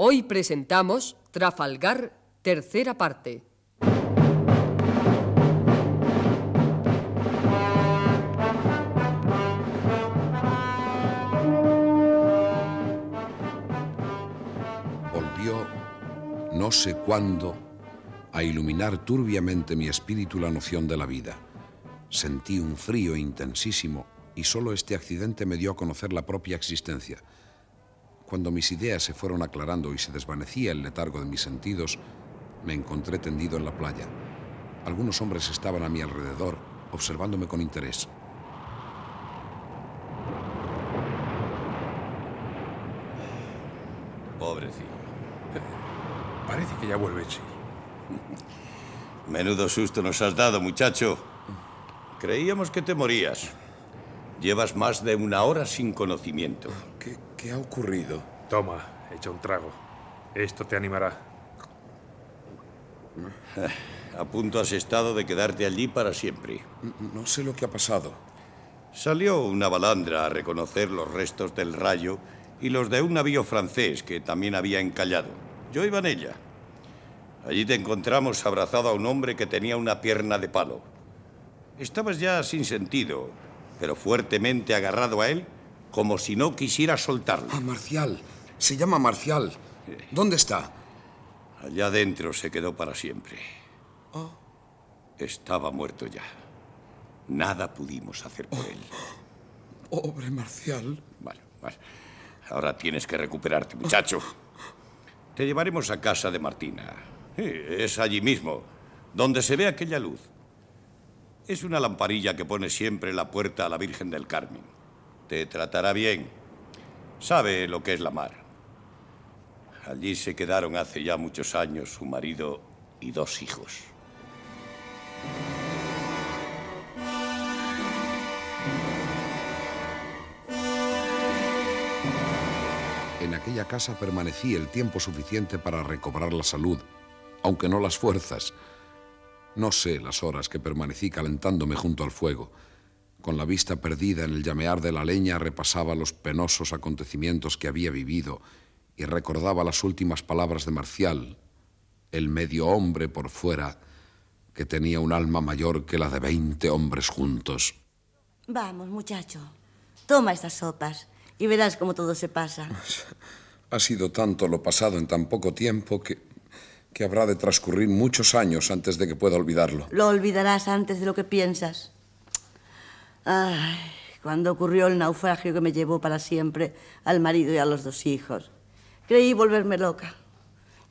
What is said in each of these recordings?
Hoy presentamos Trafalgar, tercera parte. Volvió, no sé cuándo, a iluminar turbiamente mi espíritu la noción de la vida. Sentí un frío intensísimo y solo este accidente me dio a conocer la propia existencia. Cuando mis ideas se fueron aclarando y se desvanecía el letargo de mis sentidos, me encontré tendido en la playa. Algunos hombres estaban a mi alrededor, observándome con interés. Pobrecillo. Parece que ya vuelve, sí. Menudo susto nos has dado, muchacho. Creíamos que te morías. Llevas más de una hora sin conocimiento. ¿Qué, qué ha ocurrido? Toma, echa un trago. Esto te animará. A punto has estado de quedarte allí para siempre. No sé lo que ha pasado. Salió una balandra a reconocer los restos del rayo y los de un navío francés que también había encallado. Yo iba en ella. Allí te encontramos abrazado a un hombre que tenía una pierna de palo. Estabas ya sin sentido, pero fuertemente agarrado a él, como si no quisiera soltarlo. Ah, Marcial. Se llama Marcial. ¿Dónde está? Allá adentro se quedó para siempre. Oh. Estaba muerto ya. Nada pudimos hacer por él. Pobre Marcial. Vale, vale. Ahora tienes que recuperarte, muchacho. Te llevaremos a casa de Martina. Sí, es allí mismo, donde se ve aquella luz. Es una lamparilla que pone siempre en la puerta a la Virgen del Carmen. Te tratará bien. Sabe lo que es la mar. Allí se quedaron hace ya muchos años su marido y dos hijos. En aquella casa permanecí el tiempo suficiente para recobrar la salud, aunque no las fuerzas. No sé las horas que permanecí calentándome junto al fuego. Con la vista perdida en el llamear de la leña repasaba los penosos acontecimientos que había vivido y recordaba las últimas palabras de Marcial, el medio hombre por fuera, que tenía un alma mayor que la de veinte hombres juntos. Vamos, muchacho. Toma estas sopas y verás cómo todo se pasa. Ha sido tanto lo pasado en tan poco tiempo que, que habrá de transcurrir muchos años antes de que pueda olvidarlo. Lo olvidarás antes de lo que piensas. Ay, cuando ocurrió el naufragio que me llevó para siempre al marido y a los dos hijos. Creí volverme loca.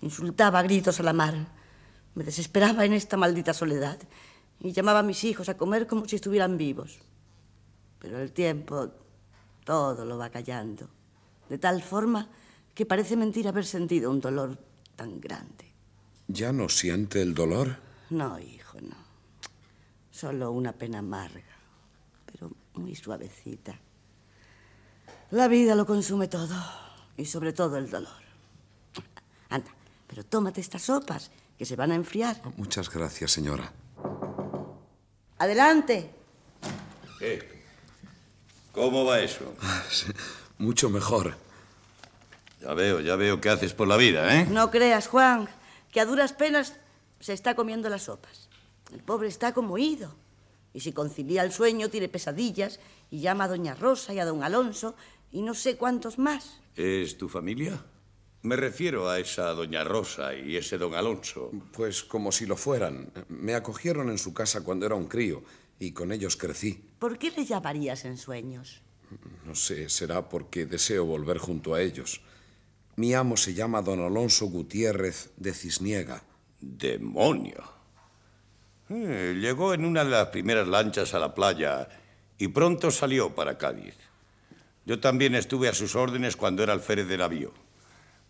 Insultaba a gritos a la mar. Me desesperaba en esta maldita soledad y llamaba a mis hijos a comer como si estuvieran vivos. Pero el tiempo todo lo va callando, de tal forma que parece mentira haber sentido un dolor tan grande. ¿Ya no siente el dolor? No, hijo, no. Solo una pena amarga, muy suavecita. La vida lo consume todo, y sobre todo el dolor. Anda, pero tómate estas sopas, que se van a enfriar. Muchas gracias, señora. Adelante. ¿Qué? ¿Cómo va eso? Ah, sí, mucho mejor. Ya veo, ya veo qué haces por la vida, ¿eh? No creas, Juan, que a duras penas se está comiendo las sopas. El pobre está como ido. Y si concilia el sueño, tiene pesadillas y llama a doña Rosa y a don Alonso y no sé cuántos más. ¿Es tu familia? Me refiero a esa doña Rosa y ese don Alonso. Pues como si lo fueran. Me acogieron en su casa cuando era un crío y con ellos crecí. ¿Por qué le llamarías en sueños? No sé, será porque deseo volver junto a ellos. Mi amo se llama don Alonso Gutiérrez de Cisniega. ¡Demonio! Eh, llegó en una de las primeras lanchas a la playa y pronto salió para Cádiz. Yo también estuve a sus órdenes cuando era alférez de navío.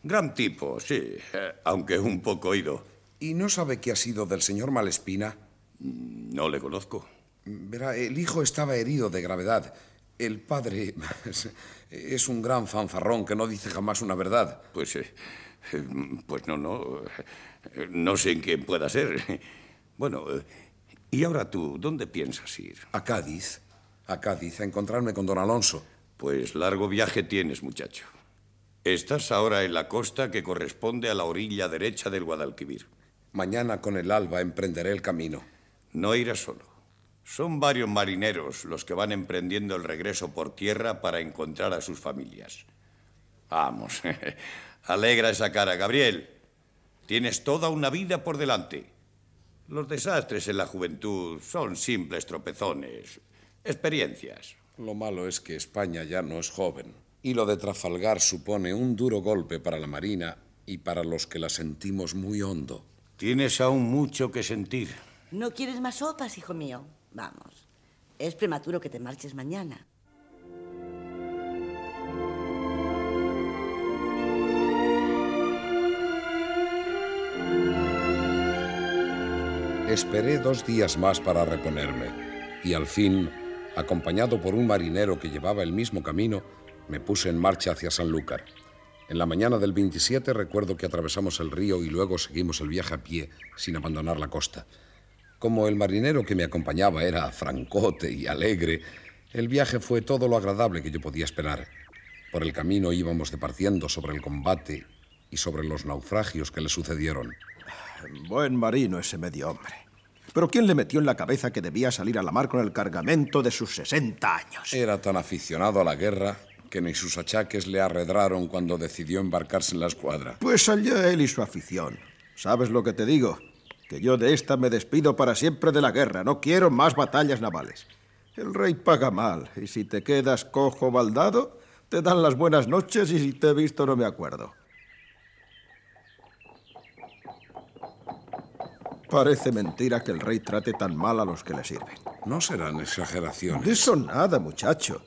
Gran tipo, sí, eh, aunque un poco oído. ¿Y no sabe qué ha sido del señor Malespina? No le conozco. Verá, el hijo estaba herido de gravedad. El padre es un gran fanfarrón que no dice jamás una verdad. Pues, eh, pues no, no. No sé en quién pueda ser. Bueno, eh, ¿y ahora tú, dónde piensas ir? A Cádiz. A Cádiz, a encontrarme con don Alonso. Pues largo viaje tienes, muchacho. Estás ahora en la costa que corresponde a la orilla derecha del Guadalquivir. Mañana con el alba emprenderé el camino. No irás solo. Son varios marineros los que van emprendiendo el regreso por tierra para encontrar a sus familias. Vamos, alegra esa cara, Gabriel. Tienes toda una vida por delante. Los desastres en la juventud son simples tropezones, experiencias. Lo malo es que España ya no es joven. Y lo de Trafalgar supone un duro golpe para la Marina y para los que la sentimos muy hondo. Tienes aún mucho que sentir. ¿No quieres más sopas, hijo mío? Vamos. Es prematuro que te marches mañana. Esperé dos días más para reponerme y al fin, acompañado por un marinero que llevaba el mismo camino, me puse en marcha hacia Sanlúcar. En la mañana del 27 recuerdo que atravesamos el río y luego seguimos el viaje a pie sin abandonar la costa. Como el marinero que me acompañaba era francote y alegre, el viaje fue todo lo agradable que yo podía esperar. Por el camino íbamos departiendo sobre el combate y sobre los naufragios que le sucedieron. Buen marino ese medio hombre. Pero ¿quién le metió en la cabeza que debía salir a la mar con el cargamento de sus 60 años? Era tan aficionado a la guerra que ni sus achaques le arredraron cuando decidió embarcarse en la escuadra. Pues allá él y su afición. ¿Sabes lo que te digo? Que yo de esta me despido para siempre de la guerra. No quiero más batallas navales. El rey paga mal, y si te quedas cojo baldado, te dan las buenas noches y si te he visto no me acuerdo. Parece mentira que el rey trate tan mal a los que le sirven. No serán exageraciones. De eso nada, muchacho.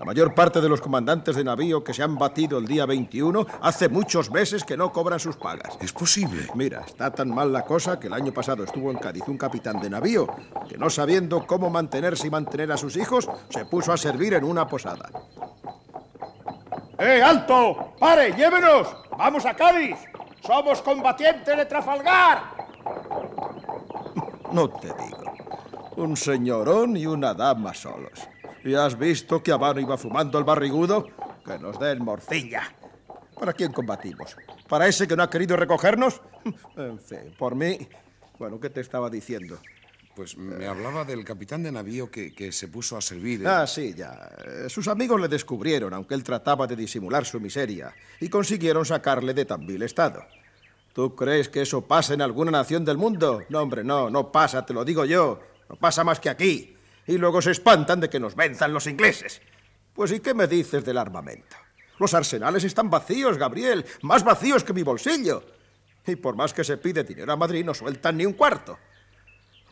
La mayor parte de los comandantes de navío que se han batido el día 21 hace muchos meses que no cobran sus pagas. Es posible. Mira, está tan mal la cosa que el año pasado estuvo en Cádiz un capitán de navío que no sabiendo cómo mantenerse y mantener a sus hijos, se puso a servir en una posada. ¡Eh, alto! ¡Pare! ¡Llévenos! ¡Vamos a Cádiz! ¡Somos combatientes de Trafalgar! No te digo. Un señorón y una dama solos. ¿Y has visto que Habano iba fumando el barrigudo? Que nos den morcilla. ¿Para quién combatimos? ¿Para ese que no ha querido recogernos? En fin, por mí... Bueno, ¿qué te estaba diciendo? Pues me hablaba del capitán de navío que, que se puso a servir. en- Ah, sí, ya. Eh, Sus amigos le descubrieron, aunque él trataba de disimular su miseria, y consiguieron sacarle de tan vil estado. ¿Tú crees que eso pasa en alguna nación del mundo? No, hombre, no, no pasa, te lo digo yo. No pasa más que aquí. Y luego se espantan de que nos venzan los ingleses. Pues ¿y qué me dices del armamento? Los arsenales están vacíos, Gabriel, más vacíos que mi bolsillo. Y por más que se pide dinero a Madrid, no sueltan ni un cuarto.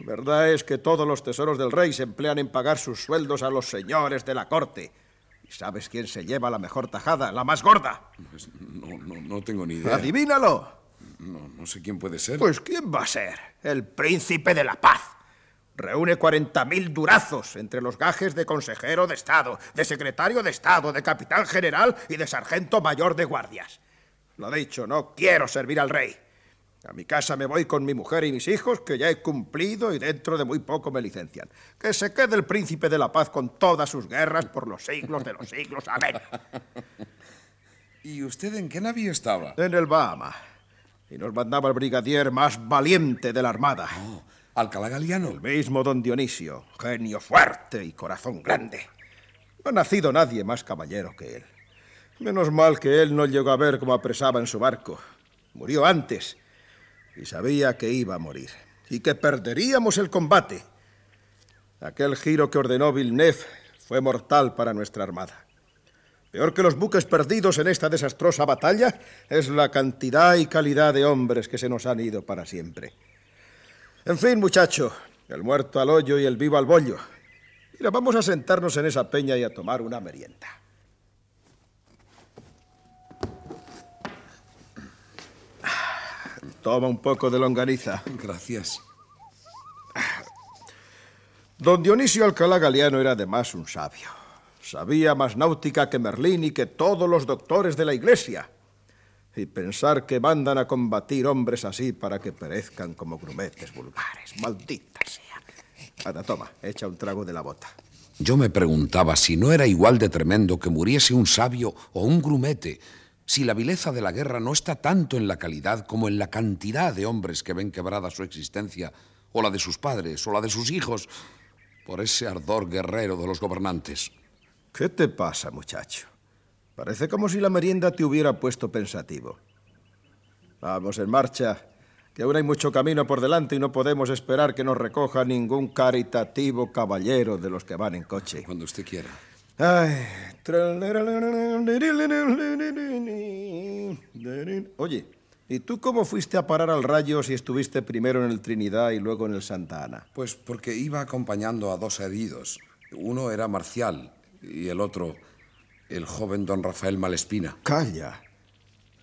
Verdad es que todos los tesoros del rey se emplean en pagar sus sueldos a los señores de la corte. ¿Y sabes quién se lleva la mejor tajada, la más gorda? Pues no, no, no tengo ni idea. Adivínalo. No, no sé quién puede ser. Pues ¿quién va a ser? El príncipe de la paz. Reúne 40.000 durazos entre los gajes de consejero de Estado, de secretario de Estado, de capitán general y de sargento mayor de guardias. Lo dicho, no quiero servir al rey. A mi casa me voy con mi mujer y mis hijos, que ya he cumplido y dentro de muy poco me licencian. Que se quede el príncipe de la paz con todas sus guerras por los siglos de los siglos. Amén. ¿Y usted en qué navío estaba? En el Bahama. Y nos mandaba el brigadier más valiente de la Armada. Oh, Alcalá Galiano. El mismo don Dionisio, genio fuerte y corazón grande. No ha nacido nadie más caballero que él. Menos mal que él no llegó a ver cómo apresaba en su barco. Murió antes y sabía que iba a morir y que perderíamos el combate. Aquel giro que ordenó Villeneuve fue mortal para nuestra armada. Peor que los buques perdidos en esta desastrosa batalla es la cantidad y calidad de hombres que se nos han ido para siempre. En fin, muchacho, el muerto al hoyo y el vivo al bollo. Mira, vamos a sentarnos en esa peña y a tomar una merienda. Toma un poco de longaniza. Gracias. Don Dionisio Alcalá Galiano era además un sabio. Sabía más náutica que Merlín y que todos los doctores de la iglesia. Y pensar que mandan a combatir hombres así para que perezcan como grumetes vulgares. Maldita sea. Anda, toma, echa un trago de la bota. Yo me preguntaba si no era igual de tremendo que muriese un sabio o un grumete, si la vileza de la guerra no está tanto en la calidad como en la cantidad de hombres que ven quebrada su existencia, o la de sus padres, o la de sus hijos, por ese ardor guerrero de los gobernantes. ¿Qué te pasa, muchacho? Parece como si la merienda te hubiera puesto pensativo. Vamos en marcha, que aún hay mucho camino por delante y no podemos esperar que nos recoja ningún caritativo caballero de los que van en coche. Cuando usted quiera. Ay. Oye, ¿y tú cómo fuiste a parar al rayo si estuviste primero en el Trinidad y luego en el Santa Ana? Pues porque iba acompañando a dos heridos. Uno era Marcial y el otro, el joven don Rafael Malespina. Calla.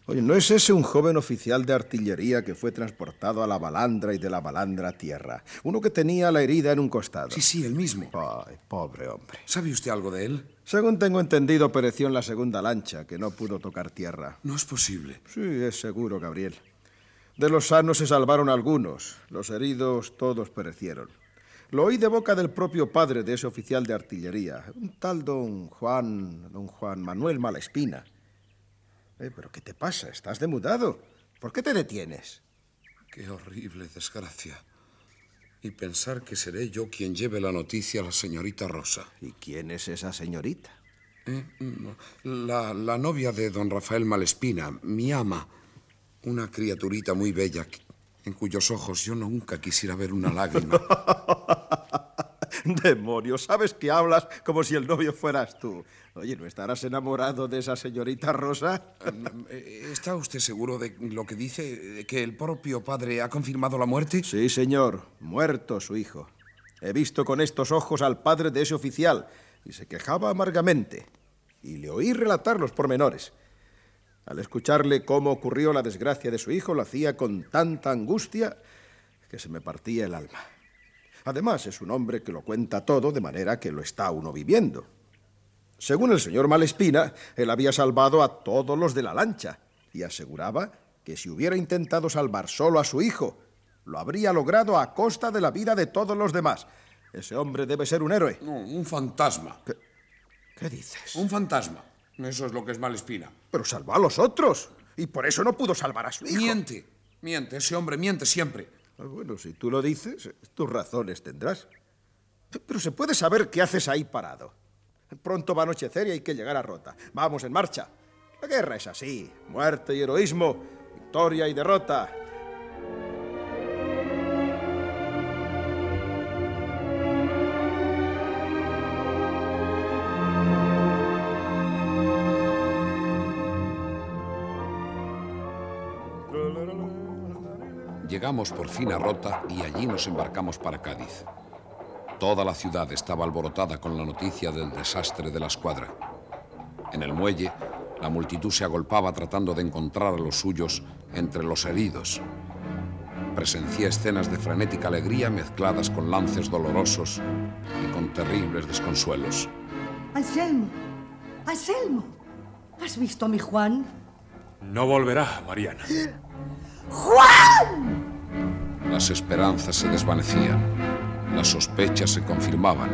Oye, ¿no es ese un joven oficial de artillería que fue transportado a la balandra y de la balandra a tierra? Uno que tenía la herida en un costado. Sí, sí, el mismo. Ay, pobre hombre. ¿Sabe usted algo de él? Según tengo entendido, pereció en la segunda lancha, que no pudo tocar tierra. No es posible. Sí, es seguro, Gabriel. De los sanos se salvaron algunos. Los heridos todos perecieron. Lo oí de boca del propio padre de ese oficial de artillería, un tal don Juan, don Juan Manuel Malespina. Eh, ¿Pero qué te pasa? ¿Estás demudado? ¿Por qué te detienes? Qué horrible desgracia. Y pensar que seré yo quien lleve la noticia a la señorita Rosa. ¿Y quién es esa señorita? Eh, la, la novia de don Rafael Malespina, mi ama. Una criaturita muy bella, en cuyos ojos yo nunca quisiera ver una lágrima. Demonio, sabes que hablas como si el novio fueras tú. Oye, ¿no estarás enamorado de esa señorita Rosa? Eh, ¿Está usted seguro de lo que dice? ¿Que el propio padre ha confirmado la muerte? Sí, señor. Muerto su hijo. He visto con estos ojos al padre de ese oficial y se quejaba amargamente. Y le oí relatar los pormenores. Al escucharle cómo ocurrió la desgracia de su hijo, lo hacía con tanta angustia que se me partía el alma. Además, es un hombre que lo cuenta todo de manera que lo está uno viviendo. Según el señor Malespina, él había salvado a todos los de la lancha y aseguraba que si hubiera intentado salvar solo a su hijo, lo habría logrado a costa de la vida de todos los demás. Ese hombre debe ser un héroe. No, un fantasma. ¿Qué, qué dices? Un fantasma. Eso es lo que es Malespina. Pero salvó a los otros y por eso no pudo salvar a su hijo. Miente, miente, ese hombre miente siempre. Ah, bueno, si tú lo dices, tus razones tendrás. Pero se puede saber qué haces ahí parado. Pronto va a anochecer y hay que llegar a Rota. Vamos en marcha. La guerra es así. Muerte y heroísmo, victoria y derrota. Llegamos por fin a Rota y allí nos embarcamos para Cádiz. Toda la ciudad estaba alborotada con la noticia del desastre de la escuadra. En el muelle, la multitud se agolpaba tratando de encontrar a los suyos entre los heridos. Presencié escenas de frenética alegría mezcladas con lances dolorosos y con terribles desconsuelos. Anselmo, Anselmo, ¿has visto a mi Juan? No volverá, Mariana. ¡Juan! Las esperanzas se desvanecían, las sospechas se confirmaban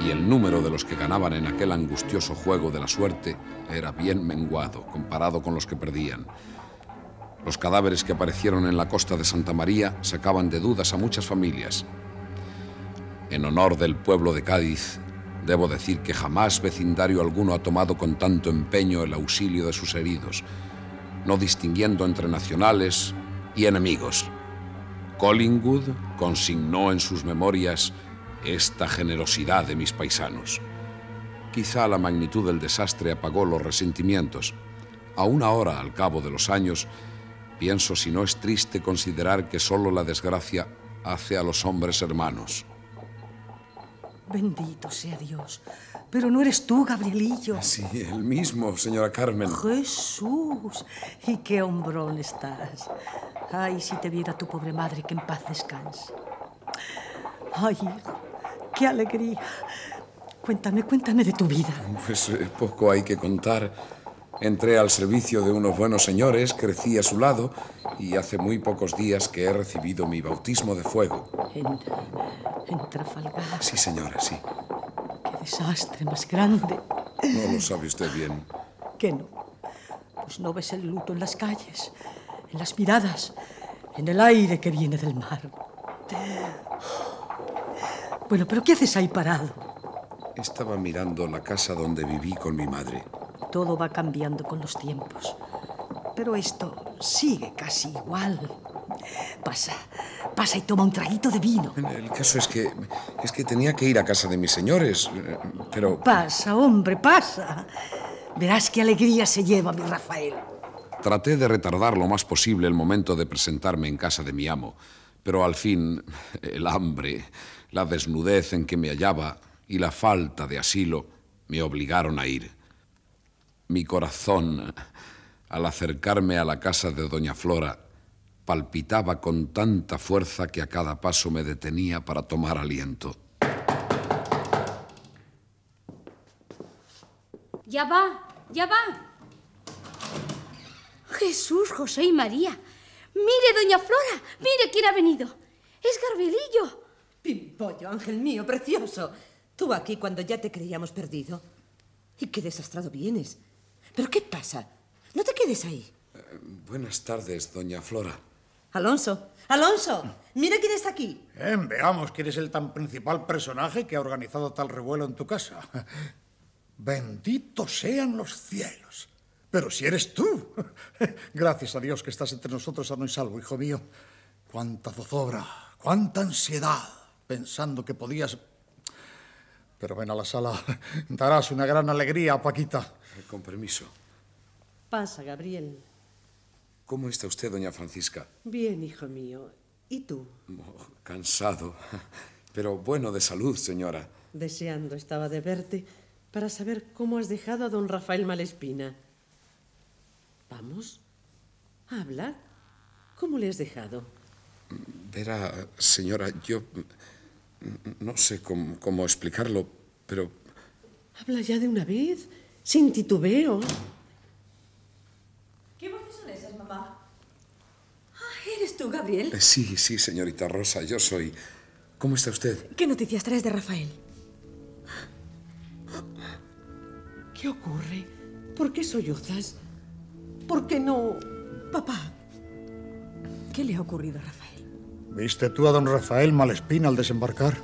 y el número de los que ganaban en aquel angustioso juego de la suerte era bien menguado comparado con los que perdían. Los cadáveres que aparecieron en la costa de Santa María sacaban de dudas a muchas familias. En honor del pueblo de Cádiz, debo decir que jamás vecindario alguno ha tomado con tanto empeño el auxilio de sus heridos, no distinguiendo entre nacionales y enemigos. Collingwood consignó en sus memorias esta generosidad de mis paisanos. Quizá la magnitud del desastre apagó los resentimientos. Aún ahora, al cabo de los años, pienso si no es triste considerar que solo la desgracia hace a los hombres hermanos. Bendito sea Dios. Pero no eres tú, Gabrielillo. Sí, el mismo, señora Carmen. Jesús, y qué hombrón estás. Ay, si te viera tu pobre madre, que en paz descanse. Ay, hijo, qué alegría. Cuéntame, cuéntame de tu vida. Pues eh, poco hay que contar. Entré al servicio de unos buenos señores, crecí a su lado y hace muy pocos días que he recibido mi bautismo de fuego. En, en Trafalgar. Sí, señora, sí. Qué desastre más grande. No lo sabe usted bien. ¿Qué no? Pues no ves el luto en las calles, en las miradas, en el aire que viene del mar. Bueno, pero ¿qué haces ahí parado? Estaba mirando la casa donde viví con mi madre. Todo va cambiando con los tiempos. Pero esto sigue casi igual. Pasa, pasa y toma un traguito de vino. El caso es que es que tenía que ir a casa de mis señores, eh, pero Pasa, hombre, pasa. Verás qué alegría se lleva mi Rafael. traté de retardar lo más posible el momento de presentarme en casa de mi amo, pero al fin el hambre, la desnudez en que me hallaba y la falta de asilo me obligaron a ir. Mi corazón, al acercarme a la casa de doña Flora, palpitaba con tanta fuerza que a cada paso me detenía para tomar aliento. Ya va, ya va. Jesús, José y María. Mire, doña Flora, mire quién ha venido. Es Garbelillo. Pimpollo, ángel mío, precioso. Tú aquí cuando ya te creíamos perdido. Y qué desastrado vienes. ¿Pero qué pasa? No te quedes ahí. Buenas tardes, doña Flora. Alonso, Alonso, mira quién está aquí. Eh, veamos quién es el tan principal personaje que ha organizado tal revuelo en tu casa. Benditos sean los cielos. Pero si eres tú. Gracias a Dios que estás entre nosotros sano y salvo, hijo mío. Cuánta zozobra, cuánta ansiedad, pensando que podías... Pero ven a la sala, darás una gran alegría a Paquita. Con permiso. Pasa, Gabriel. ¿Cómo está usted, doña Francisca? Bien, hijo mío. ¿Y tú? Oh, cansado, pero bueno de salud, señora. Deseando estaba de verte para saber cómo has dejado a don Rafael Malespina. Vamos, habla. ¿Cómo le has dejado? Verá, señora, yo no sé cómo, cómo explicarlo, pero Habla ya de una vez, sin titubeo. ¿Qué voces son esas, mamá? Ah, ¿Eres tú, Gabriel? eh, sí, sí, señorita Rosa, yo soy. ¿Cómo está usted? ¿Qué noticias traes de Rafael? ¿Qué ocurre? ¿Por qué sollozas? ¿Por qué no? Papá, ¿qué le ha ocurrido a Rafael? ¿Viste tú a don Rafael Malespina al desembarcar?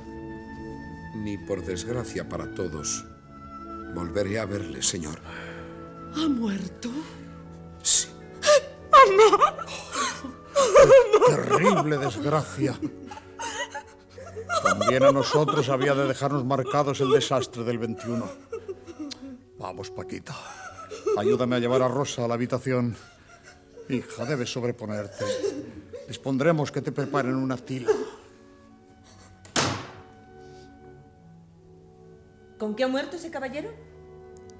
Ni por desgracia para todos. Volveré a verle, señor. ¿Ha muerto? Sí. Terrible desgracia. También a nosotros había de dejarnos marcados el desastre del 21. Vamos, Paquita. Ayúdame a llevar a Rosa a la habitación. Hija, debes sobreponerte. Les pondremos que te preparen una tila. ¿Con qué ha muerto ese caballero?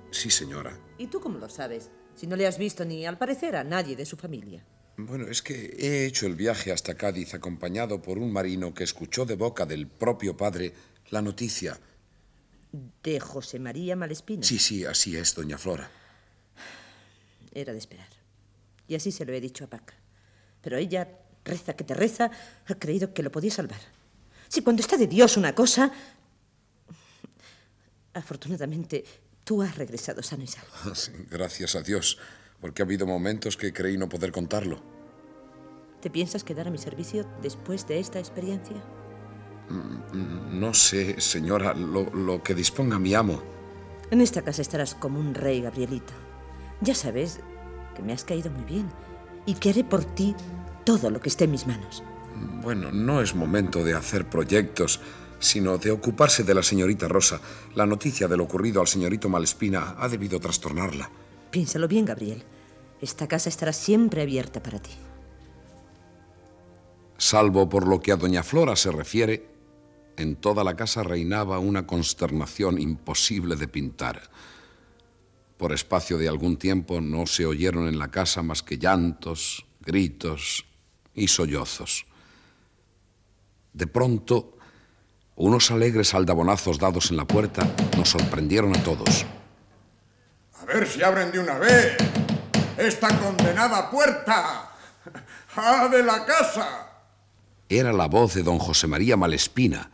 Sí, señora. ¿Y tú cómo lo sabes? Si no le has visto ni al parecer a nadie de su familia. Bueno, es que he hecho el viaje hasta Cádiz acompañado por un marino que escuchó de boca del propio padre la noticia. ¿De José María Malespina? Sí, sí, así es, doña Flora. Era de esperar. Y así se lo he dicho a Paca. Pero ella, reza que te reza, ha creído que lo podía salvar. Si cuando está de Dios una cosa... Afortunadamente, tú has regresado sano y salvo. Sí, Gracias a Dios, porque ha habido momentos que creí no poder contarlo. ¿Te piensas quedar a mi servicio después de esta experiencia? Mm, No sé, señora, lo, lo que disponga mi amo. En esta casa estarás como un rey, Gabrielito. Ya sabes que me has caído muy bien y que haré por ti todo lo que esté en mis manos. Bueno, no es momento de hacer proyectos, sino de ocuparse de la señorita Rosa. La noticia de lo ocurrido al señorito Malespina ha debido trastornarla. Piénsalo bien, Gabriel. Esta casa estará siempre abierta para ti. Salvo por lo que a doña Flora se refiere, en toda la casa reinaba una consternación imposible de pintar. Por espacio de algún tiempo no se oyeron en la casa más que llantos, gritos y sollozos. De pronto, unos alegres aldabonazos dados en la puerta nos sorprendieron a todos. A ver si abren de una vez esta condenada puerta. ¡Ah, de la casa! Era la voz de don José María Malespina,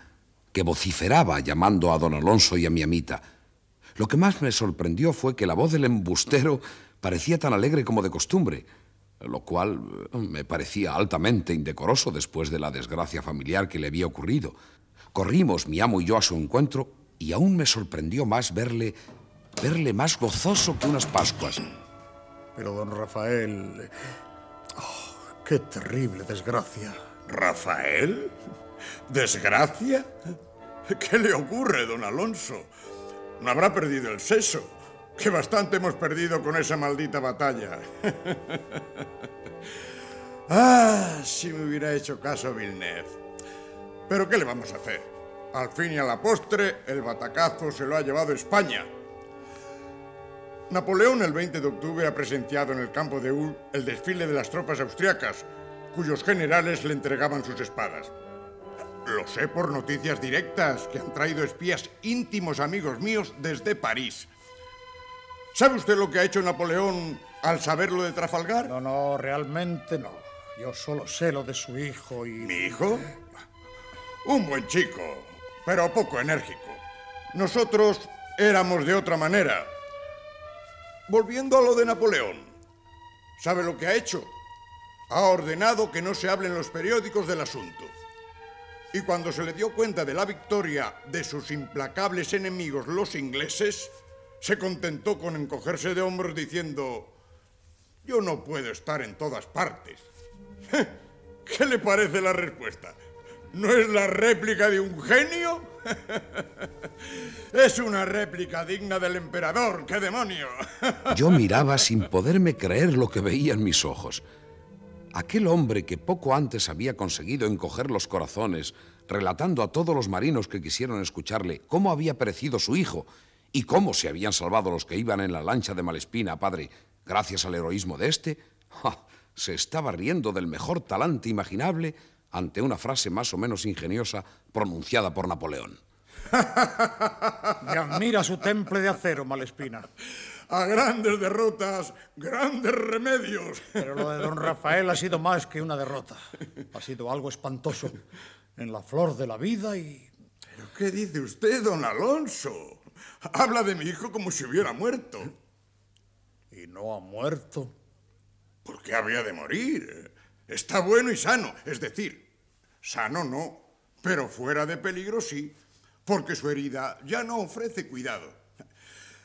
que vociferaba llamando a don Alonso y a mi amita. Lo que más me sorprendió fue que la voz del embustero parecía tan alegre como de costumbre, lo cual eh, me parecía altamente indecoroso después de la desgracia familiar que le había ocurrido. Corrimos, mi amo y yo, a su encuentro, y aún me sorprendió más verle, verle más gozoso que unas Pascuas. Pero don Rafael... oh, ¡Qué terrible desgracia! ¿Rafael? ¿Desgracia? ¿Qué le ocurre, don Alonso? ¿No habrá perdido el seso? Que bastante hemos perdido con esa maldita batalla. ah, si me hubiera hecho caso Villeneuve. Pero ¿qué le vamos a hacer? Al fin y a la postre, el batacazo se lo ha llevado España. Napoleón el 20 de octubre ha presenciado en el campo de Ul el desfile de las tropas austriacas, cuyos generales le entregaban sus espadas. Lo sé por noticias directas que han traído espías íntimos amigos míos desde París. ¿Sabe usted lo que ha hecho Napoleón al saber lo de Trafalgar? No, no, realmente no. Yo solo sé lo de su hijo y... ¿Mi hijo? Un buen chico, pero poco enérgico. Nosotros éramos de otra manera. Volviendo a lo de Napoleón, ¿sabe lo que ha hecho? Ha ordenado que no se hable en los periódicos del asunto. Y cuando se le dio cuenta de la victoria de sus implacables enemigos, los ingleses, se contentó con encogerse de hombros diciendo, yo no puedo estar en todas partes. ¿Qué le parece la respuesta? ¿No es la réplica de un genio? es una réplica digna del emperador, ¡qué demonio! Yo miraba sin poderme creer lo que veía en mis ojos. Aquel hombre que poco antes había conseguido encoger los corazones, relatando a todos los marinos que quisieron escucharle cómo había perecido su hijo y cómo se habían salvado los que iban en la lancha de Malespina, padre, gracias al heroísmo de este, ¡ja! se estaba riendo del mejor talante imaginable ante una frase más o menos ingeniosa pronunciada por Napoleón. Me admira su temple de acero, Malespina. A grandes derrotas, grandes remedios. Pero lo de don Rafael ha sido más que una derrota. Ha sido algo espantoso. En la flor de la vida y... ¿Pero qué dice usted, don Alonso? Habla de mi hijo como si hubiera muerto. Y no ha muerto. ¿Por qué habría de morir? Está bueno y sano. Es decir, sano no, pero fuera de peligro sí, porque su herida ya no ofrece cuidado.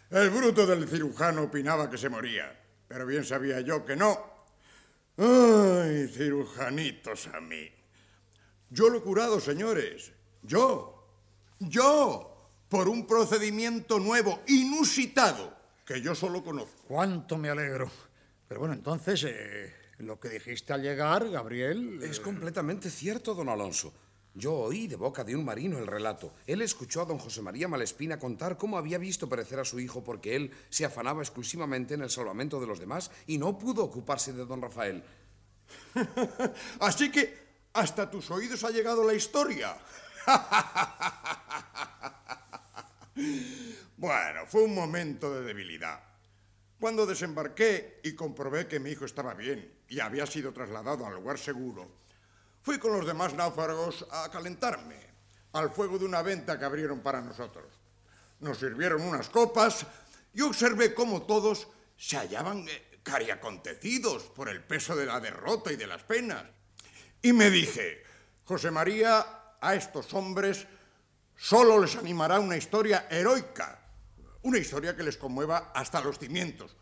El bruto del cirujano opinaba que se moría, pero bien sabía yo que no. Ay, cirujanitos a mí. Yo lo he curado, señores. Yo. Yo. Por un procedimiento nuevo, inusitado, que yo solo conozco. Cuánto me alegro. Pero bueno, entonces, eh, lo que dijiste al llegar, Gabriel... Es completamente cierto, don Alonso. Yo oí de boca de un marino el relato. Él escuchó a don José María Malespina contar cómo había visto perecer a su hijo porque él se afanaba exclusivamente en el salvamento de los demás y no pudo ocuparse de don Rafael. Así que hasta tus oídos ha llegado la historia. bueno, fue un momento de debilidad. Cuando desembarqué y comprobé que mi hijo estaba bien y había sido trasladado al lugar seguro, fui con los demás náufragos a calentarme al fuego de una venta que abrieron para nosotros. Nos sirvieron unas copas y observé cómo todos se hallaban eh, cariacontecidos por el peso de la derrota y de las penas. Y me dije, José María, a estos hombres solo les animará una historia heroica, una historia que les conmueva hasta los cimientos,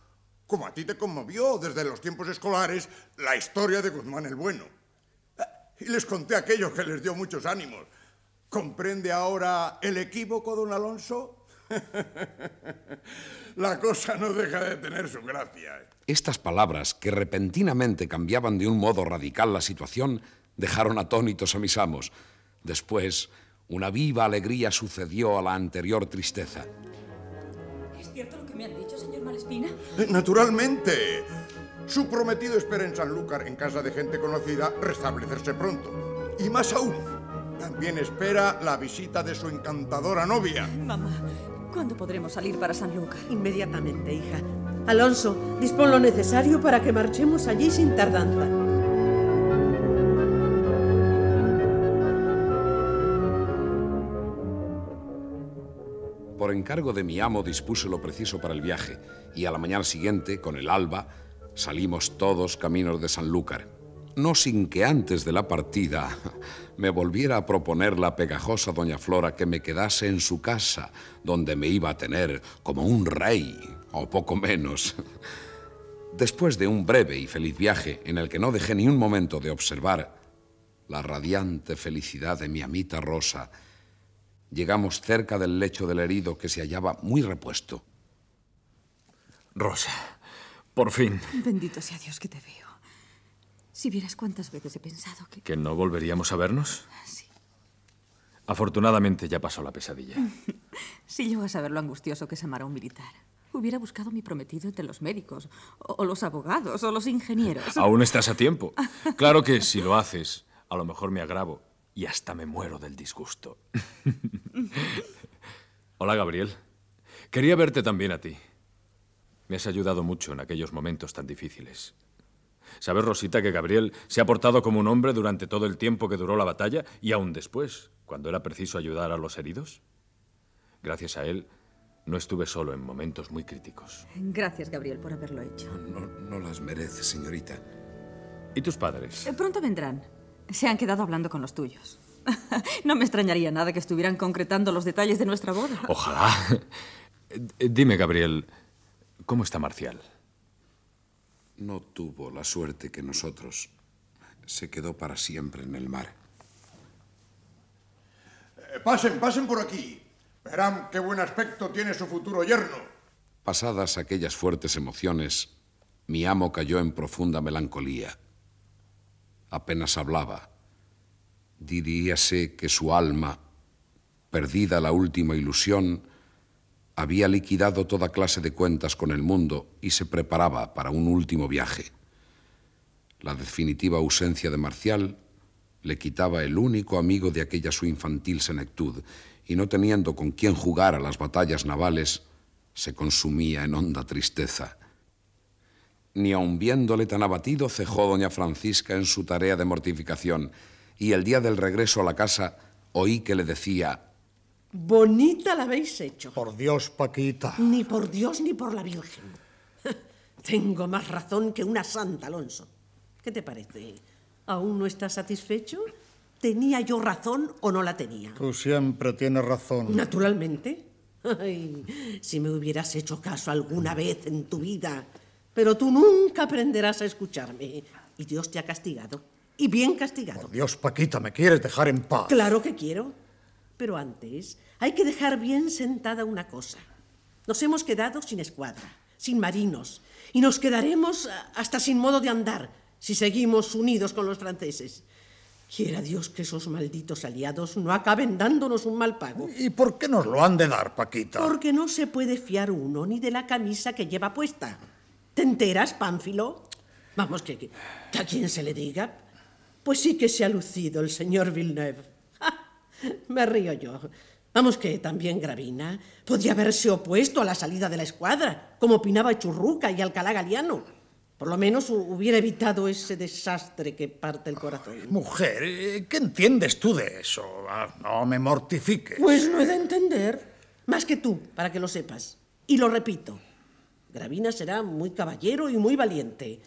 como a ti te conmovió desde los tiempos escolares la historia de Guzmán el Bueno. Y les conté aquello que les dio muchos ánimos. ¿Comprende ahora el equívoco, don Alonso? La cosa no deja de tener su gracia. ¿eh? Estas palabras, que repentinamente cambiaban de un modo radical la situación, dejaron atónitos a mis amos. Después, una viva alegría sucedió a la anterior tristeza. Malespina? Eh, Naturalmente. Su prometido espera en Sanlúcar, en casa de gente conocida, restablecerse pronto. Y más aún, también espera la visita de su encantadora novia. Mamá, ¿cuándo podremos salir para Sanlúcar? Inmediatamente, hija. Alonso, dispón lo necesario para que marchemos allí sin tardanza. Encargo de mi amo dispuse lo preciso para el viaje y a la mañana siguiente, con el alba, salimos todos caminos de Sanlúcar. No sin que antes de la partida me volviera a proponer la pegajosa doña Flora que me quedase en su casa, donde me iba a tener como un rey, o poco menos. Después de un breve y feliz viaje en el que no dejé ni un momento de observar la radiante felicidad de mi amita Rosa, llegamos cerca del lecho del herido que se hallaba muy repuesto. Rosa, por fin. Bendito sea Dios que te veo. Si vieras cuántas veces he pensado que... ¿Que no volveríamos a vernos? Sí. Afortunadamente ya pasó la pesadilla. Si llego a saber lo angustioso que es amar a un militar, hubiera buscado a mi prometido entre los médicos, o, o los abogados, o los ingenieros. Aún estás a tiempo. Claro que si lo haces, a lo mejor me agravo y hasta me muero del disgusto. Hola, Gabriel. Quería verte también a ti. Me has ayudado mucho en aquellos momentos tan difíciles. ¿Sabes, Rosita, que Gabriel se ha portado como un hombre durante todo el tiempo que duró la batalla y aún después, cuando era preciso ayudar a los heridos? Gracias a él, no estuve solo en momentos muy críticos. Gracias, Gabriel, por haberlo hecho. No, no las merece, señorita. ¿Y tus padres? Eh, Pronto vendrán. Se han quedado hablando con los tuyos. No me extrañaría nada que estuvieran concretando los detalles de nuestra boda. Ojalá. Eh, Dime, Gabriel, ¿cómo está Marcial? No tuvo la suerte que nosotros. Se quedó para siempre en el mar. Eh, Pasen, pasen por aquí. Verán qué buen aspecto tiene su futuro yerno. Pasadas aquellas fuertes emociones, mi amo cayó en profunda melancolía. Apenas hablaba. Diríase que su alma, perdida la última ilusión, había liquidado toda clase de cuentas con el mundo y se preparaba para un último viaje. La definitiva ausencia de Marcial le quitaba el único amigo de aquella su infantil senectud, y no teniendo con quién jugar a las batallas navales, se consumía en honda tristeza. Ni aun viéndole tan abatido, cejó doña Francisca en su tarea de mortificación, y el día del regreso a la casa oí que le decía, Bonita la habéis hecho. Por Dios, Paquita. Ni por Dios ni por la Virgen. Tengo más razón que una santa, Alonso. ¿Qué te parece? ¿Aún no estás satisfecho? ¿Tenía yo razón o no la tenía? Tú siempre tienes razón. Naturalmente. Ay, si me hubieras hecho caso alguna vez en tu vida. Pero tú nunca aprenderás a escucharme. Y Dios te ha castigado. Y bien castigado. Por Dios, Paquita, ¿me quieres dejar en paz? Claro que quiero. Pero antes hay que dejar bien sentada una cosa. Nos hemos quedado sin escuadra, sin marinos, y nos quedaremos hasta sin modo de andar si seguimos unidos con los franceses. Quiera Dios que esos malditos aliados no acaben dándonos un mal pago. ¿Y por qué nos lo han de dar, Paquita? Porque no se puede fiar uno ni de la camisa que lleva puesta. ¿Te enteras, Pánfilo? Vamos, que, que, que a quien se le diga. Pues sí que se ha lucido el señor Villeneuve. Me río yo. Vamos que también Gravina podría haberse opuesto a la salida de la escuadra, como opinaba Churruca y Alcalá Galiano. Por lo menos hubiera evitado ese desastre que parte el corazón. Mujer, eh, ¿qué entiendes tú de eso? Ah, no me mortifiques. Pues no he de entender. Más que tú, para que lo sepas. Y lo repito, Gravina será muy caballero y muy valiente.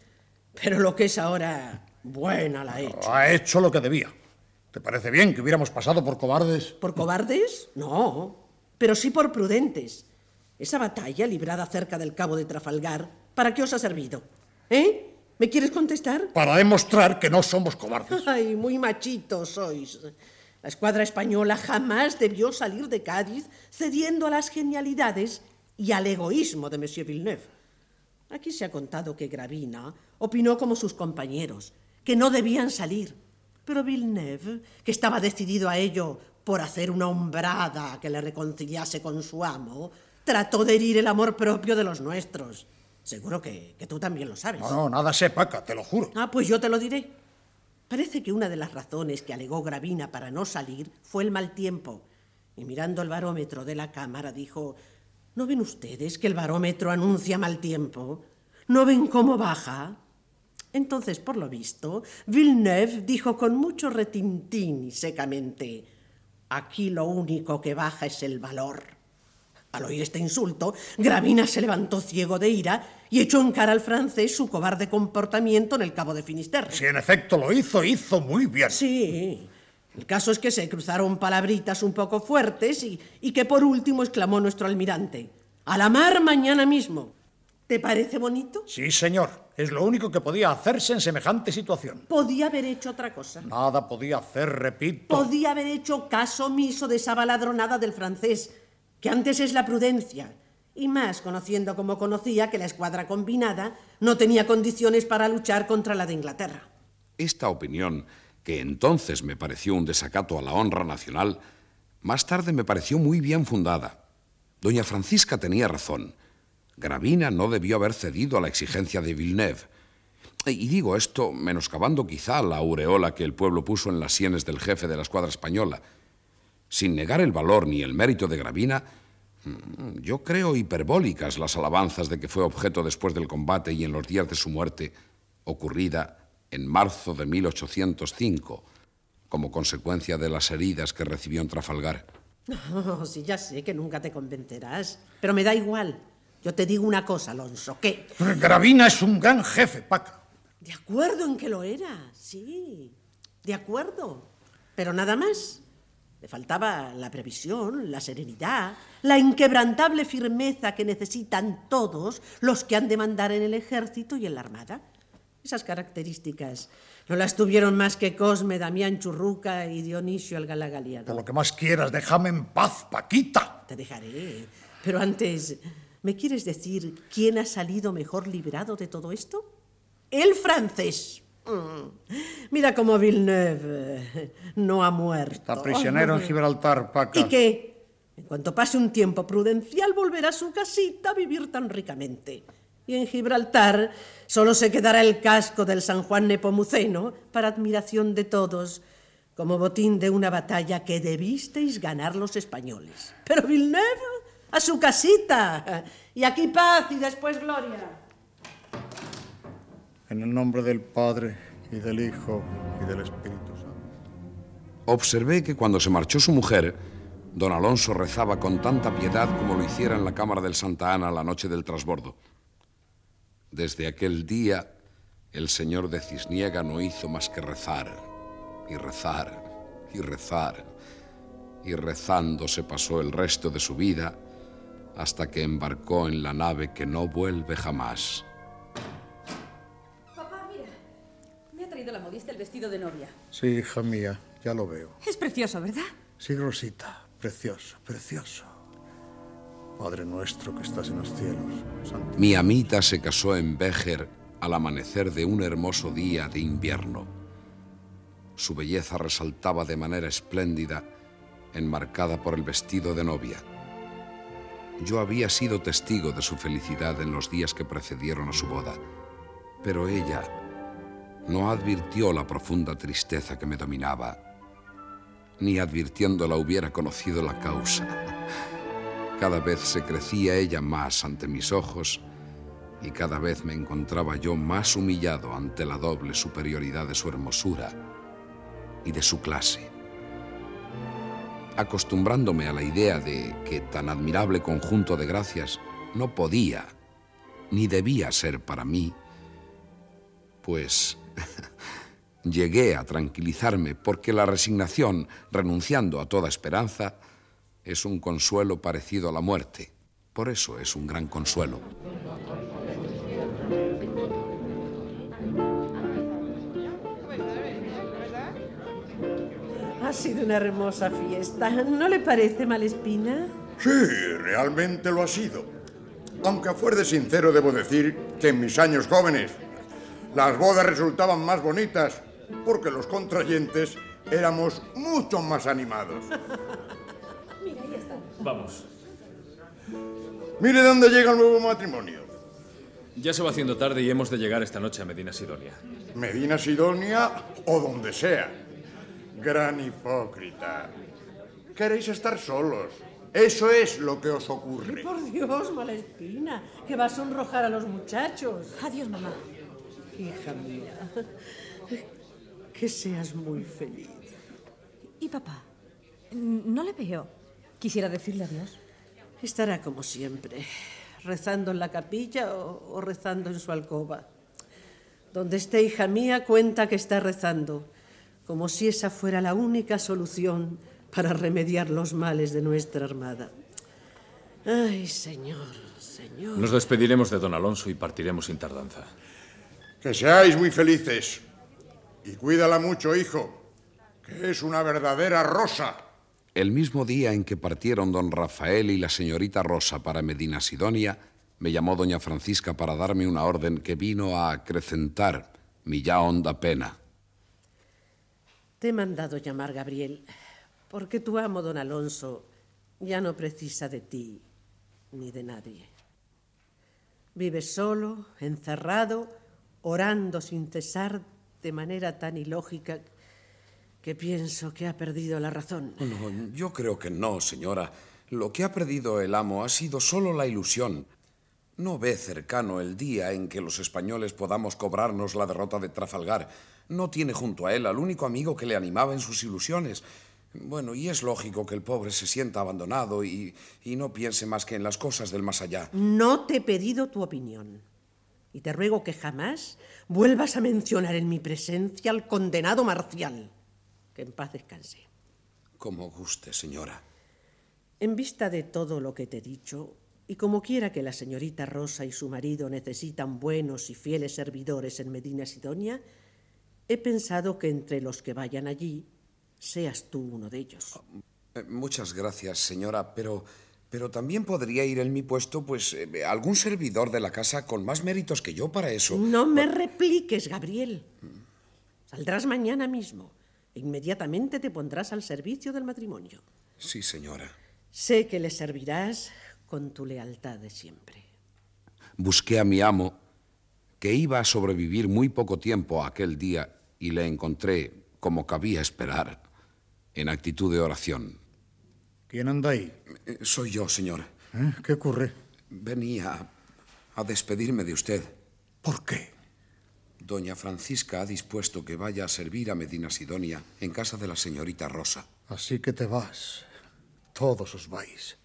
Pero lo que es ahora, buena la ha hecho. Ha hecho lo que debía. ¿Te parece bien que hubiéramos pasado por cobardes? ¿Por cobardes? No, pero sí por prudentes. Esa batalla librada cerca del cabo de Trafalgar, ¿para qué os ha servido? ¿Eh? ¿Me quieres contestar? Para demostrar que no somos cobardes. Ay, muy machitos sois. La escuadra española jamás debió salir de Cádiz cediendo a las genialidades y al egoísmo de Monsieur Villeneuve. Aquí se ha contado que Gravina opinó como sus compañeros, que no debían salir. Pero Villeneuve, que estaba decidido a ello por hacer una hombrada que le reconciliase con su amo, trató de herir el amor propio de los nuestros. Seguro que, que tú también lo sabes. No, no, nada sé, Paca, te lo juro. Ah, pues yo te lo diré. Parece que una de las razones que alegó Gravina para no salir fue el mal tiempo. Y mirando el barómetro de la cámara dijo, ¿no ven ustedes que el barómetro anuncia mal tiempo? ¿No ven cómo baja? Entonces, por lo visto, Villeneuve dijo con mucho retintín y secamente, aquí lo único que baja es el valor. Al oír este insulto, Gravina se levantó ciego de ira y echó en cara al francés su cobarde comportamiento en el cabo de Finisterre. Si en efecto lo hizo, hizo muy bien. Sí. El caso es que se cruzaron palabritas un poco fuertes y, y que por último exclamó nuestro almirante, a la mar mañana mismo. ¿Te parece bonito? Sí, señor. Es lo único que podía hacerse en semejante situación. Podía haber hecho otra cosa. Nada podía hacer, repito. Podía haber hecho caso omiso de esa baladronada del francés que antes es la prudencia, y más conociendo como conocía que la escuadra combinada no tenía condiciones para luchar contra la de Inglaterra. Esta opinión, que entonces me pareció un desacato a la honra nacional, más tarde me pareció muy bien fundada. Doña Francisca tenía razón. Gravina no debió haber cedido a la exigencia de Villeneuve. Y digo esto menoscabando quizá la aureola que el pueblo puso en las sienes del jefe de la escuadra española. Sin negar el valor ni el mérito de Gravina, mm, yo creo hiperbólicas las alabanzas de que fue objeto después del combate y en los días de su muerte, ocurrida en marzo de 1805, como consecuencia de las heridas que recibió en Trafalgar. Oh, sí, ya sé que nunca te convencerás, pero me da igual. Yo te digo una cosa, Alonso, que... Gravina es un gran jefe, Paca. De acuerdo en que lo era, sí, de acuerdo, pero nada más. Le faltaba la previsión, la serenidad, la inquebrantable firmeza que necesitan todos los que han de mandar en el ejército y en la armada. Esas características no las tuvieron más que Cosme, Damián Churruca y Dionisio el Galagaliano. Por lo que más quieras, déjame en paz, Paquita. Te dejaré. Pero antes, ¿me quieres decir quién ha salido mejor librado de todo esto? El francés. Mm. Mira cómo Villeneuve no ha muerto. Está prisionero en Gibraltar, Paca. ¿Y qué? En cuanto pase un tiempo prudencial, volverá a su casita a vivir tan ricamente. Y en Gibraltar solo se quedará el casco del San Juan Nepomuceno para admiración de todos, como botín de una batalla que debisteis ganar los españoles. Pero Villeneuve, a su casita. Y aquí paz y después gloria. En el nombre del Padre y del Hijo y del Espíritu Santo. Observé que cuando se marchó su mujer, don Alonso rezaba con tanta piedad como lo hiciera en la cámara del Santa Ana la noche del trasbordo. Desde aquel día, el señor de Cisniega no hizo más que rezar, y rezar, y rezar, y rezando se pasó el resto de su vida hasta que embarcó en la nave que no vuelve jamás. la modista el vestido de novia. Sí, hija mía, ya lo veo. Es precioso, ¿verdad? Sí, Rosita, precioso, precioso. Padre nuestro que estás en los cielos. Mi amita se casó en Béjar al amanecer de un hermoso día de invierno. Su belleza resaltaba de manera espléndida, enmarcada por el vestido de novia. Yo había sido testigo de su felicidad en los días que precedieron a su boda, pero ella no advirtió la profunda tristeza que me dominaba, ni advirtiéndola hubiera conocido la causa. Cada vez se crecía ella más ante mis ojos y cada vez me encontraba yo más humillado ante la doble superioridad de su hermosura y de su clase. acostumbrándome a la idea de que tan admirable conjunto de gracias no podía ni debía ser para mí, pues llegué a tranquilizarme porque la resignación, renunciando a toda esperanza, es un consuelo parecido a la muerte. Por eso es un gran consuelo. Ha sido una hermosa fiesta. ¿No le parece, Malespina? Sí, realmente lo ha sido. Aunque a fuer de sincero debo decir que en mis años jóvenes las bodas resultaban más bonitas porque los contrayentes éramos mucho más animados. Vamos. Mire dónde llega el nuevo matrimonio. Ya se va haciendo tarde y hemos de llegar esta noche a Medina Sidonia. Medina Sidonia o donde sea. Gran hipócrita. Queréis estar solos. Eso es lo que os ocurre. Por Dios, Malespina, que va a sonrojar a los muchachos. Adiós, mamá. Hija mía, que seas muy feliz. ¿Y papá? No le veo. Quisiera decirle adiós. Estará como siempre, rezando en la capilla o, o rezando en su alcoba. Donde esté, hija mía, cuenta que está rezando, como si esa fuera la única solución para remediar los males de nuestra armada. Ay, señor, señor. Nos despediremos de don Alonso y partiremos sin tardanza. Que seáis muy felices. Y cuídala mucho, hijo, que es una verdadera rosa. El mismo día en que partieron don Rafael y la señorita Rosa para Medina Sidonia, me llamó doña Francisca para darme una orden que vino a acrecentar mi ya honda pena. Te he mandado llamar, Gabriel, porque tu amo, don Alonso, ya no precisa de ti ni de nadie. Vive solo, encerrado, orando sin cesar de manera tan ilógica que pienso que ha perdido la razón. No, yo creo que no, señora. Lo que ha perdido el amo ha sido solo la ilusión. No ve cercano el día en que los españoles podamos cobrarnos la derrota de Trafalgar. No tiene junto a él al único amigo que le animaba en sus ilusiones. Bueno, y es lógico que el pobre se sienta abandonado y, y no piense más que en las cosas del más allá. No te he pedido tu opinión. Y te ruego que jamás vuelvas a mencionar en mi presencia al condenado Marcial. Que en paz descanse. Como guste, señora. En vista de todo lo que te he dicho, y como quiera que la señorita Rosa y su marido necesitan buenos y fieles servidores en Medina Sidonia, he pensado que entre los que vayan allí seas tú uno de ellos. Eh, Muchas gracias, señora, pero, pero también podría ir en mi puesto, pues, eh, algún servidor de la casa con más méritos que yo para eso. No me repliques, Gabriel. Saldrás mañana mismo. Inmediatamente te pondrás al servicio del matrimonio. Sí, señora. Sé que le servirás con tu lealtad de siempre. Busqué a mi amo, que iba a sobrevivir muy poco tiempo a aquel día, y le encontré, como cabía esperar, en actitud de oración. ¿Quién anda ahí? Eh, Soy yo, señor. ¿Eh? ¿Qué ocurre? Venía a despedirme de usted. ¿Por qué? Doña Francisca ha dispuesto que vaya a servir a Medina Sidonia en casa de la señorita Rosa. Así que te vas. Todos os vais.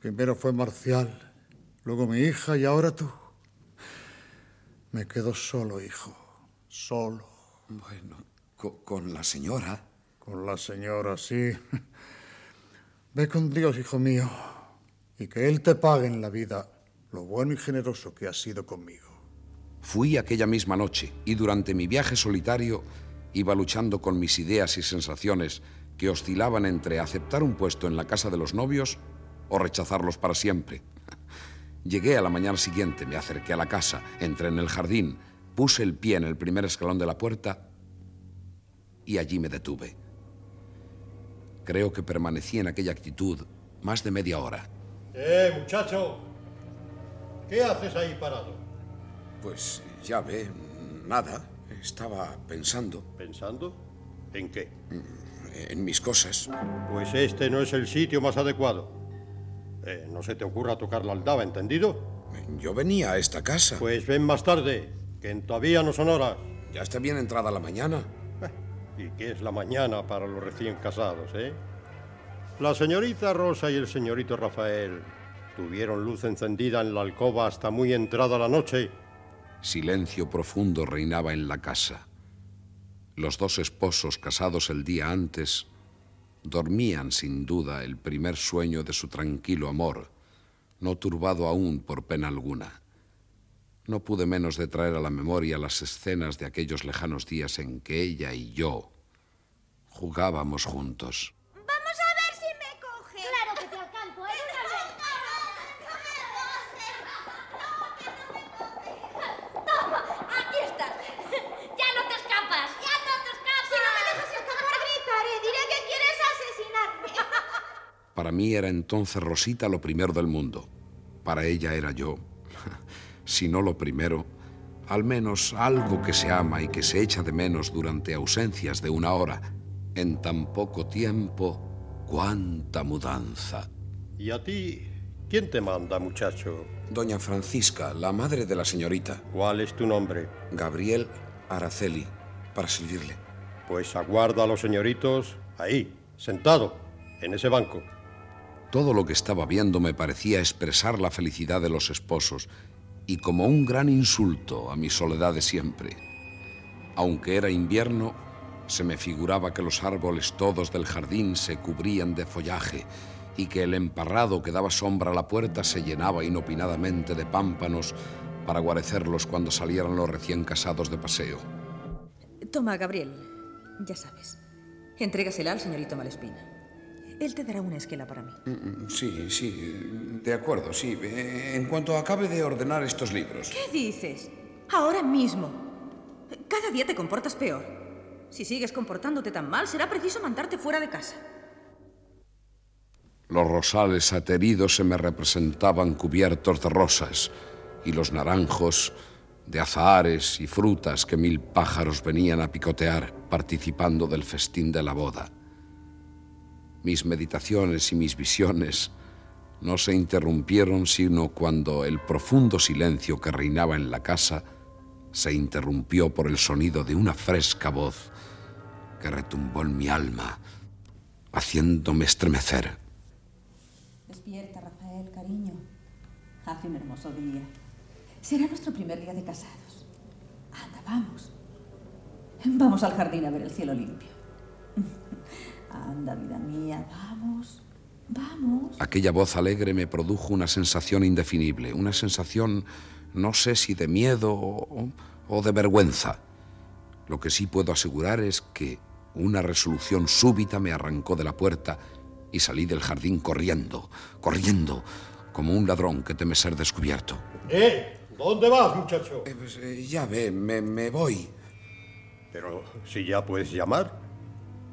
Primero fue Marcial, luego mi hija y ahora tú. Me quedo solo, hijo. Solo. Bueno, co- con la señora. Con la señora, sí. Ve con Dios, hijo mío, y que Él te pague en la vida lo bueno y generoso que has sido conmigo. Fui aquella misma noche y durante mi viaje solitario iba luchando con mis ideas y sensaciones que oscilaban entre aceptar un puesto en la casa de los novios o rechazarlos para siempre. Llegué a la mañana siguiente, me acerqué a la casa, entré en el jardín, puse el pie en el primer escalón de la puerta y allí me detuve. Creo que permanecí en aquella actitud más de media hora. Eh, muchacho. ¿Qué haces ahí parado? Pues ya ve, nada. Estaba pensando ¿Pensando? ¿En qué? en mis cosas. Pues este no es el sitio más adecuado. Eh, no se te ocurra tocar la aldaba, ¿entendido? Yo venía a esta casa. Pues ven más tarde, que todavía no son horas. Ya está bien entrada la mañana. ¿Y qué es la mañana para los recién casados, eh? La señorita Rosa y el señorito Rafael tuvieron luz encendida en la alcoba hasta muy entrada la noche. Silencio profundo reinaba en la casa. Los dos esposos casados el día antes dormían sin duda el primer sueño de su tranquilo amor, no turbado aún por pena alguna. No pude menos de traer a la memoria las escenas de aquellos lejanos días en que ella y yo jugábamos juntos. Era entonces Rosita lo primero del mundo. Para ella era yo, si no lo primero, al menos algo que se ama y que se echa de menos durante ausencias de una hora. En tan poco tiempo, cuánta mudanza. ¿Y a ti quién te manda, muchacho? Doña Francisca, la madre de la señorita. ¿Cuál es tu nombre? Gabriel Araceli, para servirle. Pues aguarda a los señoritos ahí, sentado, en ese banco. Todo lo que estaba viendo me parecía expresar la felicidad de los esposos y como un gran insulto a mi soledad de siempre. Aunque era invierno, se me figuraba que los árboles todos del jardín se cubrían de follaje y que el emparrado que daba sombra a la puerta se llenaba inopinadamente de pámpanos para guarecerlos cuando salieran los recién casados de paseo. Toma, Gabriel. Ya sabes. Entrégasela al señorito Malespina. Él te dará una esquela para mí. Mm, Sí, sí, de acuerdo, sí. En cuanto acabe de ordenar estos libros. ¿Qué dices? Ahora mismo. Cada día te comportas peor. Si sigues comportándote tan mal, será preciso mandarte fuera de casa. Los rosales ateridos se me representaban cubiertos de rosas y los naranjos de azahares y frutas que mil pájaros venían a picotear participando del festín de la boda. Mis meditaciones y mis visiones no se interrumpieron sino cuando el profundo silencio que reinaba en la casa se interrumpió por el sonido de una fresca voz que retumbó en mi alma, haciéndome estremecer. Despierta, Rafael, cariño. Hace un hermoso día. Será nuestro primer día de casados. Anda, vamos. Vamos al jardín a ver el cielo limpio. Anda, vida mía, vamos. Vamos. Aquella voz alegre me produjo una sensación indefinible, una sensación no sé si de miedo o, o de vergüenza. Lo que sí puedo asegurar es que una resolución súbita me arrancó de la puerta y salí del jardín corriendo, corriendo, como un ladrón que teme ser descubierto. ¡Eh! ¿Dónde vas, muchacho? pues, ya ve, me, me voy. Pero si ya puedes llamar.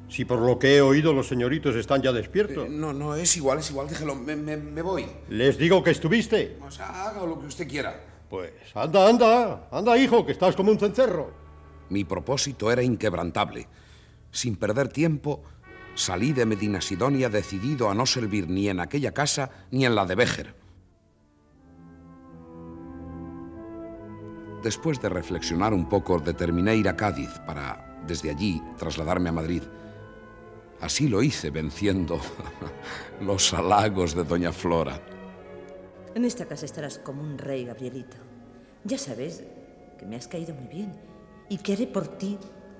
Si por lo que he oído los señoritos están ya despiertos. no, no, es igual, es igual, déjelo, me, me, me voy. Les digo que estuviste. O sea, haga lo que usted quiera. Pues anda, anda, anda, hijo, que estás como un cencerro. Mi propósito era inquebrantable. Sin perder tiempo, salí de Medina Sidonia decidido a no servir ni en aquella casa ni en la de Béjer. Después de reflexionar un poco, determiné ir a Cádiz para, desde allí, trasladarme a Madrid. Así lo hice, venciendo los halagos de Doña Flora. En esta casa estarás como un rey, Gabrielito. Ya sabes que me has caído muy bien y que haré por ti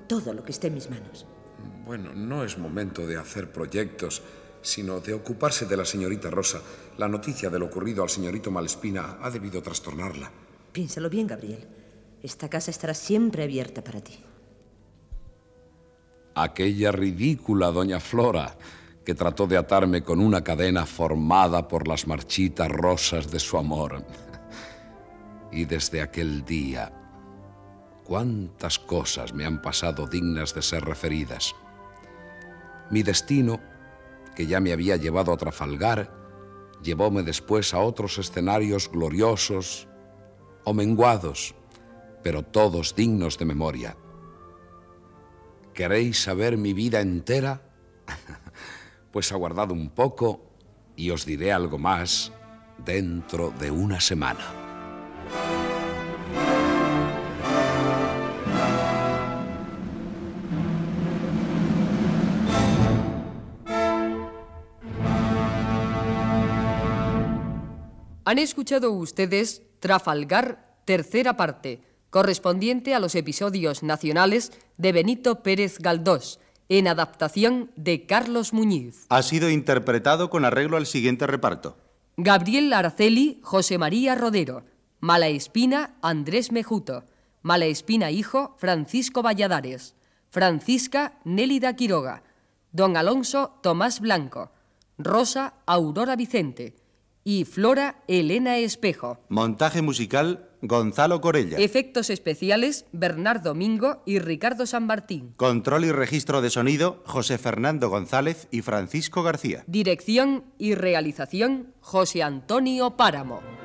todo lo que esté en mis manos. Bueno, no es momento de hacer proyectos, sino de ocuparse de la señorita Rosa. La noticia de lo ocurrido al señorito Malespina ha debido trastornarla. Piénsalo bien, Gabriel. Esta casa estará siempre abierta para ti. Aquella ridícula doña Flora que trató de atarme con una cadena formada por las marchitas rosas de su amor. Y desde aquel día, cuántas cosas me han pasado dignas de ser referidas. Mi destino, que ya me había llevado a Trafalgar, llevóme después a otros escenarios gloriosos o menguados, pero todos dignos de memoria. ¿Queréis saber mi vida entera? pues aguardad un poco y os diré algo más dentro de una semana. Han escuchado ustedes Trafalgar, tercera parte correspondiente a los episodios nacionales de Benito Pérez Galdós, en adaptación de Carlos Muñiz. Ha sido interpretado con arreglo al siguiente reparto. Gabriel Arceli, José María Rodero. Malaespina, Andrés Mejuto. Malaespina hijo, Francisco Valladares. Francisca, Nélida Quiroga. Don Alonso, Tomás Blanco. Rosa, Aurora Vicente. Y Flora, Elena Espejo. Montaje musical, Gonzalo Corella. Efectos especiales, Bernardo Mingo y Ricardo San Martín. Control y registro de sonido, José Fernando González y Francisco García. Dirección y realización, José Antonio Páramo.